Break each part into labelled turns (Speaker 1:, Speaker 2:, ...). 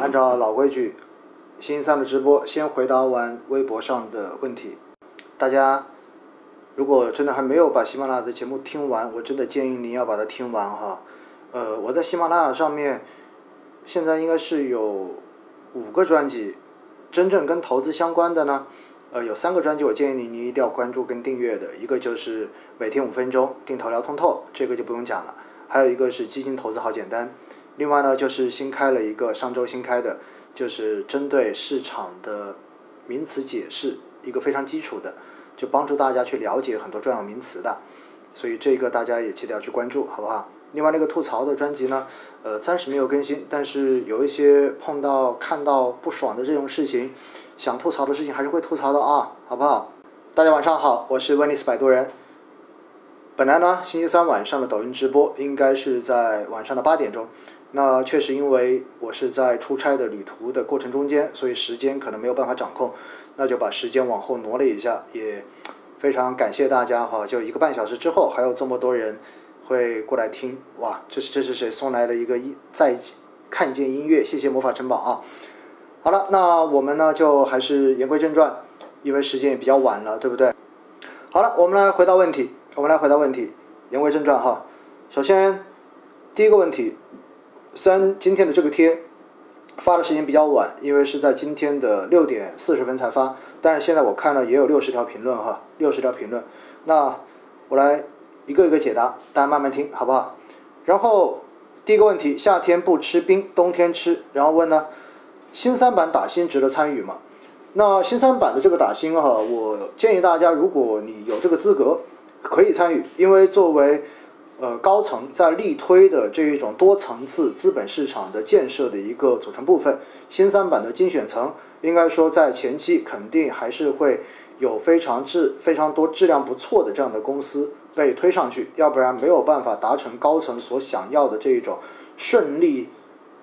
Speaker 1: 按照老规矩，星期三的直播先回答完微博上的问题。大家如果真的还没有把喜马拉雅的节目听完，我真的建议您要把它听完哈。呃，我在喜马拉雅上面现在应该是有五个专辑，真正跟投资相关的呢，呃，有三个专辑，我建议你你一定要关注跟订阅的。一个就是每天五分钟定投聊通透，这个就不用讲了。还有一个是基金投资好简单。另外呢，就是新开了一个上周新开的，就是针对市场的名词解释，一个非常基础的，就帮助大家去了解很多专有名词的。所以这个大家也记得要去关注，好不好？另外那个吐槽的专辑呢，呃，暂时没有更新，但是有一些碰到看到不爽的这种事情，想吐槽的事情还是会吐槽的啊，好不好？大家晚上好，我是威尼斯摆渡人。本来呢，星期三晚上的抖音直播应该是在晚上的八点钟，那确实因为我是在出差的旅途的过程中间，所以时间可能没有办法掌控，那就把时间往后挪了一下，也非常感谢大家哈，就一个半小时之后还有这么多人。会过来听哇，这是这是谁送来的一个一再看见音乐，谢谢魔法城堡啊！好了，那我们呢就还是言归正传，因为时间也比较晚了，对不对？好了，我们来回答问题，我们来回答问题，言归正传哈。首先第一个问题，虽然今天的这个贴发的时间比较晚，因为是在今天的六点四十分才发，但是现在我看了也有六十条评论哈，六十条评论，那我来。一个一个解答，大家慢慢听，好不好？然后第一个问题，夏天不吃冰，冬天吃。然后问呢，新三板打新值得参与吗？那新三板的这个打新哈，我建议大家，如果你有这个资格，可以参与，因为作为呃高层在力推的这一种多层次资本市场的建设的一个组成部分，新三板的精选层，应该说在前期肯定还是会有非常质非常多质量不错的这样的公司。被推上去，要不然没有办法达成高层所想要的这一种顺利、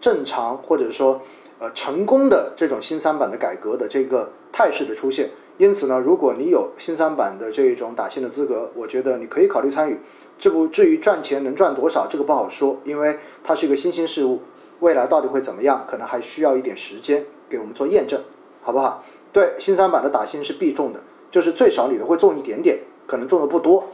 Speaker 1: 正常或者说呃成功的这种新三板的改革的这个态势的出现。因此呢，如果你有新三板的这一种打新的资格，我觉得你可以考虑参与。这不至于赚钱能赚多少，这个不好说，因为它是一个新兴事物，未来到底会怎么样，可能还需要一点时间给我们做验证，好不好？对，新三板的打新是必中的，就是最少你的会中一点点，可能中的不多。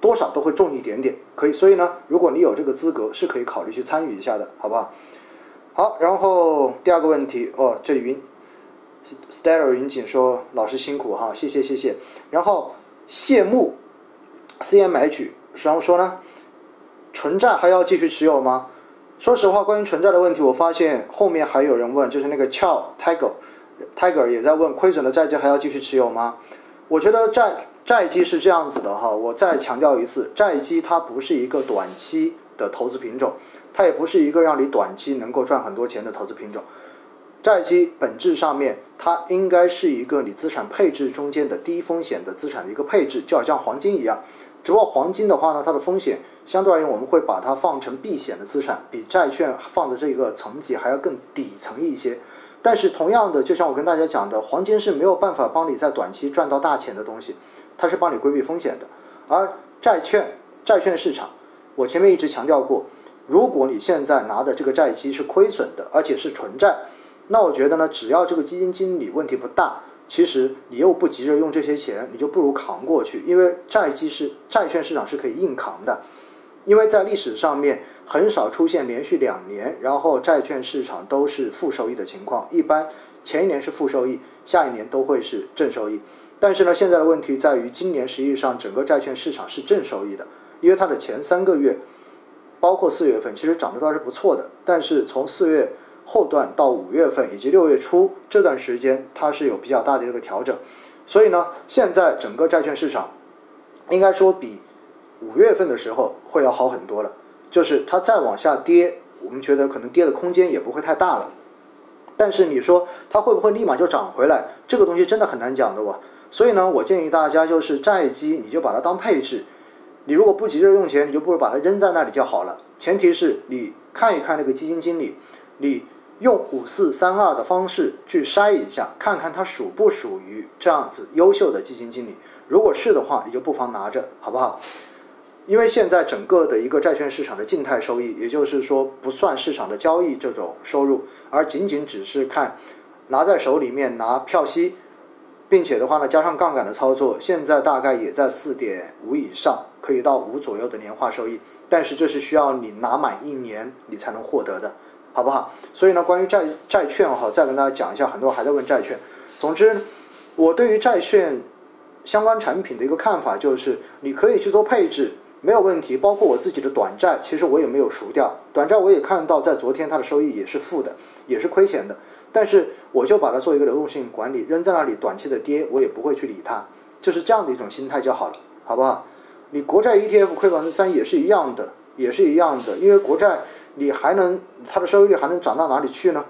Speaker 1: 多少都会中一点点，可以，所以呢，如果你有这个资格，是可以考虑去参与一下的，好不好？好，然后第二个问题，哦，这云，Stellar 云锦说老师辛苦哈，谢谢谢谢。然后谢幕，CMH，然后说呢，纯债还要继续持有吗？说实话，关于纯债的问题，我发现后面还有人问，就是那个 Chow Tiger，Tiger 也在问，亏损的债券还要继续持有吗？我觉得债。债基是这样子的哈，我再强调一次，债基它不是一个短期的投资品种，它也不是一个让你短期能够赚很多钱的投资品种。债基本质上面，它应该是一个你资产配置中间的低风险的资产的一个配置，就好像黄金一样。只不过黄金的话呢，它的风险相对而言，我们会把它放成避险的资产，比债券放的这个层级还要更底层一些。但是同样的，就像我跟大家讲的，黄金是没有办法帮你在短期赚到大钱的东西。它是帮你规避风险的，而债券债券市场，我前面一直强调过，如果你现在拿的这个债基是亏损的，而且是纯债，那我觉得呢，只要这个基金经理问题不大，其实你又不急着用这些钱，你就不如扛过去，因为债基是债券市场是可以硬扛的，因为在历史上面很少出现连续两年，然后债券市场都是负收益的情况，一般前一年是负收益，下一年都会是正收益。但是呢，现在的问题在于，今年实际上整个债券市场是正收益的，因为它的前三个月，包括四月份，其实涨得倒是不错的。但是从四月后段到五月份以及六月初这段时间，它是有比较大的一个调整。所以呢，现在整个债券市场应该说比五月份的时候会要好很多了。就是它再往下跌，我们觉得可能跌的空间也不会太大了。但是你说它会不会立马就涨回来？这个东西真的很难讲的哇。所以呢，我建议大家就是债基，你就把它当配置。你如果不急着用钱，你就不如把它扔在那里就好了。前提是你看一看那个基金经理，你用五四三二的方式去筛一下，看看它属不属于这样子优秀的基金经理。如果是的话，你就不妨拿着，好不好？因为现在整个的一个债券市场的静态收益，也就是说不算市场的交易这种收入，而仅仅只是看拿在手里面拿票息，并且的话呢，加上杠杆的操作，现在大概也在四点五以上，可以到五左右的年化收益。但是这是需要你拿满一年你才能获得的，好不好？所以呢，关于债债券哈，再跟大家讲一下，很多人还在问债券。总之，我对于债券相关产品的一个看法就是，你可以去做配置。没有问题，包括我自己的短债，其实我也没有赎掉。短债我也看到，在昨天它的收益也是负的，也是亏钱的。但是我就把它做一个流动性管理，扔在那里，短期的跌我也不会去理它，就是这样的一种心态就好了，好不好？你国债 ETF 亏百分之三也是一样的，也是一样的，因为国债你还能它的收益率还能涨到哪里去呢？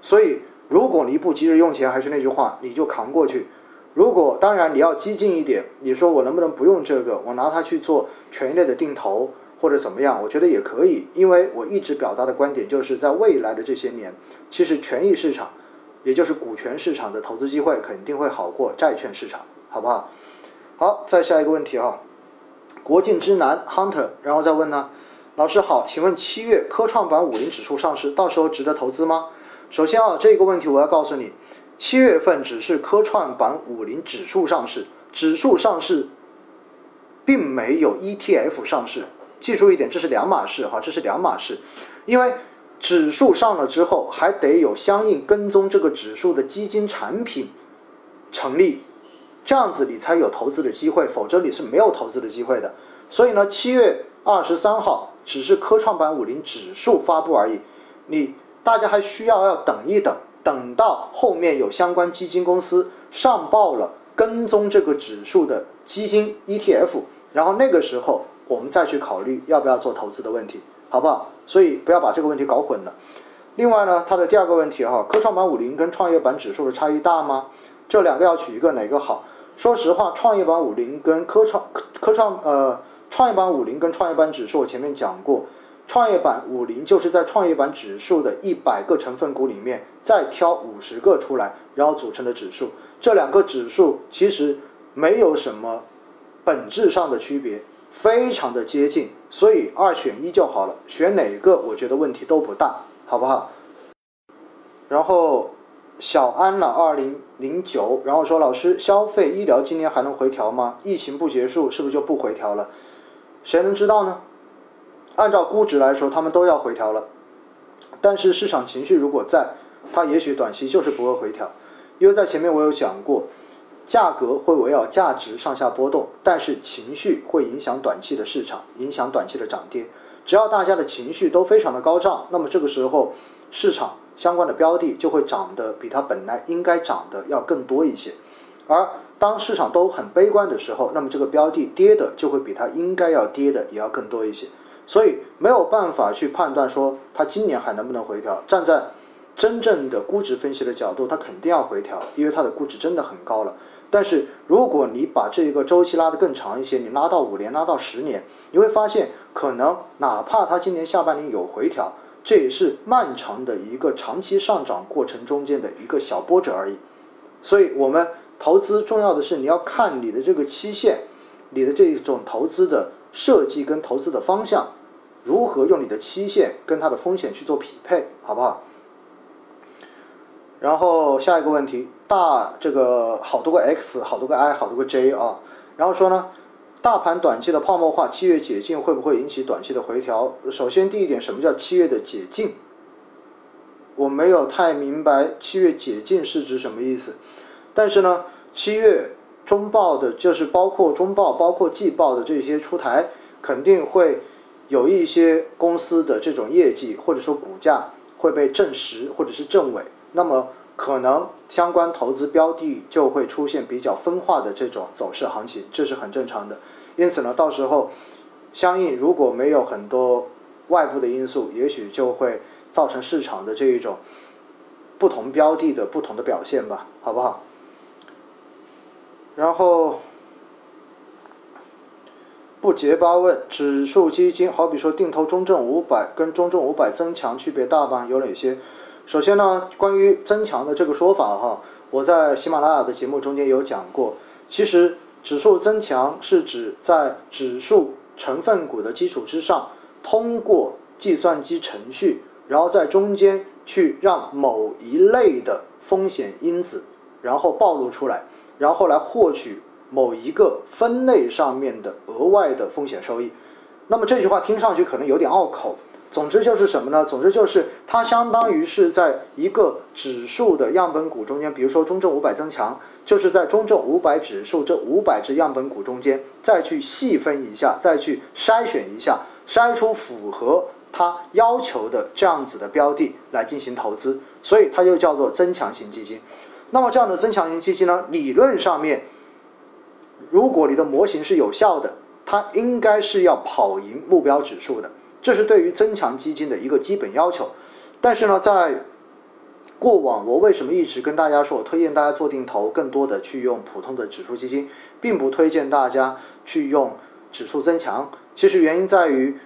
Speaker 1: 所以如果你不急着用钱，还是那句话，你就扛过去。如果当然你要激进一点，你说我能不能不用这个，我拿它去做权益类的定投或者怎么样？我觉得也可以，因为我一直表达的观点就是在未来的这些年，其实权益市场，也就是股权市场的投资机会肯定会好过债券市场，好不好？好，再下一个问题啊，国境之南 Hunter，然后再问呢，老师好，请问七月科创板五零指数上市，到时候值得投资吗？首先啊，这个问题我要告诉你。七月份只是科创板五零指数上市，指数上市，并没有 ETF 上市。记住一点，这是两码事哈，这是两码事。因为指数上了之后，还得有相应跟踪这个指数的基金产品成立，这样子你才有投资的机会，否则你是没有投资的机会的。所以呢，七月二十三号只是科创板五零指数发布而已，你大家还需要要等一等。等到后面有相关基金公司上报了跟踪这个指数的基金 ETF，然后那个时候我们再去考虑要不要做投资的问题，好不好？所以不要把这个问题搞混了。另外呢，它的第二个问题哈，科创板五零跟创业板指数的差异大吗？这两个要取一个哪个好？说实话，创业板五零跟科创科科创呃创业板五零跟创业板指数，我前面讲过。创业板五零就是在创业板指数的一百个成分股里面再挑五十个出来，然后组成的指数。这两个指数其实没有什么本质上的区别，非常的接近，所以二选一就好了。选哪个我觉得问题都不大，好不好？然后小安了二零零九，然后说老师，消费医疗今年还能回调吗？疫情不结束是不是就不回调了？谁能知道呢？按照估值来说，他们都要回调了，但是市场情绪如果在，它也许短期就是不会回调，因为在前面我有讲过，价格会围绕价值上下波动，但是情绪会影响短期的市场，影响短期的涨跌。只要大家的情绪都非常的高涨，那么这个时候市场相关的标的就会涨得比它本来应该涨的要更多一些，而当市场都很悲观的时候，那么这个标的跌的就会比它应该要跌的也要更多一些。所以没有办法去判断说它今年还能不能回调。站在真正的估值分析的角度，它肯定要回调，因为它的估值真的很高了。但是如果你把这一个周期拉得更长一些，你拉到五年、拉到十年，你会发现，可能哪怕它今年下半年有回调，这也是漫长的一个长期上涨过程中间的一个小波折而已。所以，我们投资重要的是你要看你的这个期限，你的这种投资的。设计跟投资的方向，如何用你的期限跟它的风险去做匹配，好不好？然后下一个问题，大这个好多个 X，好多个 I，好多个 J 啊。然后说呢，大盘短期的泡沫化，七月解禁会不会引起短期的回调？首先第一点，什么叫七月的解禁？我没有太明白七月解禁是指什么意思。但是呢，七月。中报的，就是包括中报、包括季报的这些出台，肯定会有一些公司的这种业绩或者说股价会被证实或者是证伪，那么可能相关投资标的就会出现比较分化的这种走势行情，这是很正常的。因此呢，到时候相应如果没有很多外部的因素，也许就会造成市场的这一种不同标的的不同的表现吧，好不好？然后不结巴问：指数基金，好比说定投中证五百，跟中证五百增强区别大吗？有哪些？首先呢，关于增强的这个说法哈，我在喜马拉雅的节目中间有讲过。其实指数增强是指在指数成分股的基础之上，通过计算机程序，然后在中间去让某一类的风险因子，然后暴露出来，然后来获取某一个分类上面的额外的风险收益。那么这句话听上去可能有点拗口。总之就是什么呢？总之就是它相当于是在一个指数的样本股中间，比如说中证五百增强，就是在中证五百指数这五百只样本股中间，再去细分一下，再去筛选一下，筛出符合它要求的这样子的标的来进行投资，所以它就叫做增强型基金。那么这样的增强型基金呢，理论上面，如果你的模型是有效的，它应该是要跑赢目标指数的。这是对于增强基金的一个基本要求，但是呢，在过往我为什么一直跟大家说，我推荐大家做定投，更多的去用普通的指数基金，并不推荐大家去用指数增强。其实原因在于，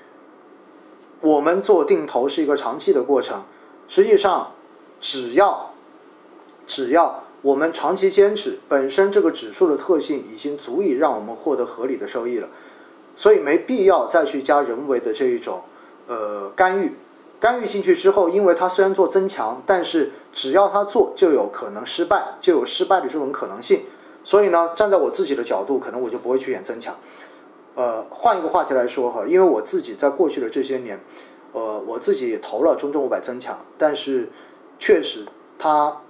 Speaker 1: 我们做定投是一个长期的过程，实际上只要只要我们长期坚持，本身这个指数的特性已经足以让我们获得合理的收益了。所以没必要再去加人为的这一种，呃干预，干预进去之后，因为它虽然做增强，但是只要它做就有可能失败，就有失败的这种可能性。所以呢，站在我自己的角度，可能我就不会去选增强。呃，换一个话题来说哈，因为我自己在过去的这些年，呃，我自己也投了中证五百增强，但是确实它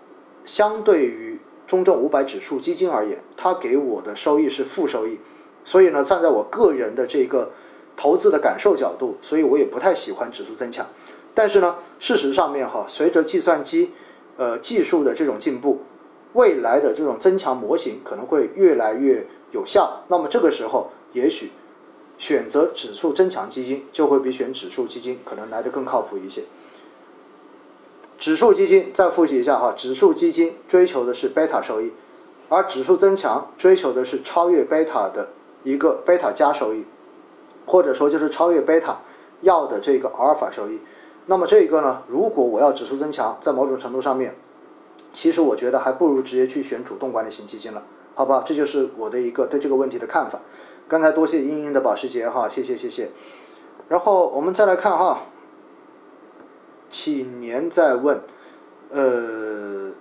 Speaker 1: 相对于中证五百指数基金而言，它给我的收益是负收益。所以呢，站在我个人的这个投资的感受角度，所以我也不太喜欢指数增强。但是呢，事实上面哈，随着计算机呃技术的这种进步，未来的这种增强模型可能会越来越有效。那么这个时候，也许选择指数增强基金就会比选指数基金可能来得更靠谱一些。指数基金再复习一下哈，指数基金追求的是贝塔收益，而指数增强追求的是超越贝塔的。一个贝塔加收益，或者说就是超越贝塔要的这个阿尔法收益。那么这一个呢，如果我要指数增强，在某种程度上面，其实我觉得还不如直接去选主动管理型基金了，好吧？这就是我的一个对这个问题的看法。刚才多谢英英的保时捷哈，谢谢谢谢。然后我们再来看哈，几年在问，呃。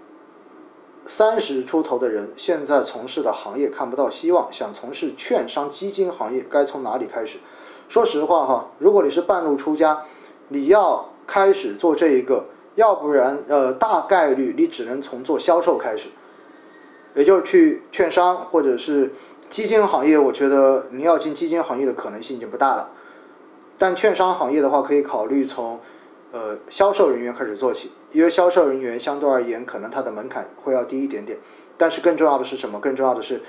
Speaker 1: 三十出头的人现在从事的行业看不到希望，想从事券商基金行业，该从哪里开始？说实话哈，如果你是半路出家，你要开始做这一个，要不然呃大概率你只能从做销售开始，也就是去券商或者是基金行业。我觉得你要进基金行业的可能性已经不大了，但券商行业的话，可以考虑从。呃，销售人员开始做起，因为销售人员相对而言，可能他的门槛会要低一点点。但是更重要的是什么？更重要的是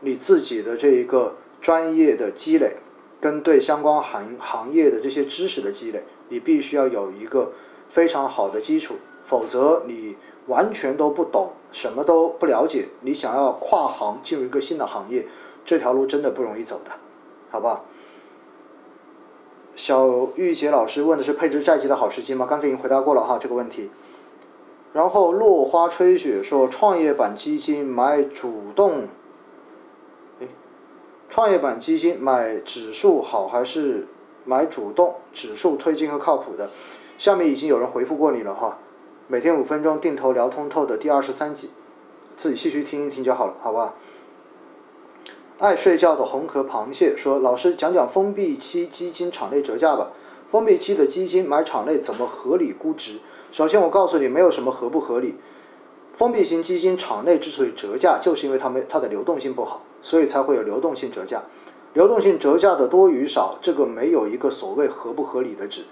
Speaker 1: 你自己的这一个专业的积累，跟对相关行行业的这些知识的积累，你必须要有一个非常好的基础，否则你完全都不懂，什么都不了解，你想要跨行进入一个新的行业，这条路真的不容易走的，好不好？小玉洁老师问的是配置债基的好时机吗？刚才已经回答过了哈这个问题。然后落花吹雪说创业板基金买主动，哎，创业板基金买指数好还是买主动指数推荐和靠谱的？下面已经有人回复过你了哈。每天五分钟定投聊通透的第二十三集，自己细细听一听就好了，好吧？爱睡觉的红壳螃蟹说：“老师讲讲封闭期基金场内折价吧。封闭期的基金买场内怎么合理估值？首先，我告诉你，没有什么合不合理。封闭型基金场内之所以折价，就是因为它没它的流动性不好，所以才会有流动性折价。流动性折价的多与少，这个没有一个所谓合不合理的值。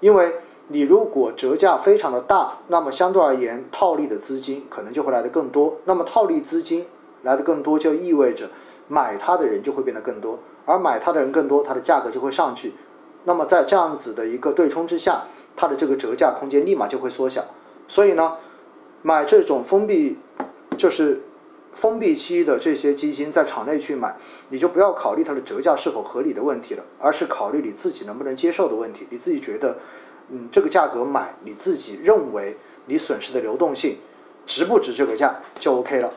Speaker 1: 因为你如果折价非常的大，那么相对而言，套利的资金可能就会来的更多。那么套利资金来的更多，就意味着。”买它的人就会变得更多，而买它的人更多，它的价格就会上去。那么在这样子的一个对冲之下，它的这个折价空间立马就会缩小。所以呢，买这种封闭就是封闭期的这些基金，在场内去买，你就不要考虑它的折价是否合理的问题了，而是考虑你自己能不能接受的问题。你自己觉得，嗯，这个价格买，你自己认为你损失的流动性值不值这个价，就 OK 了。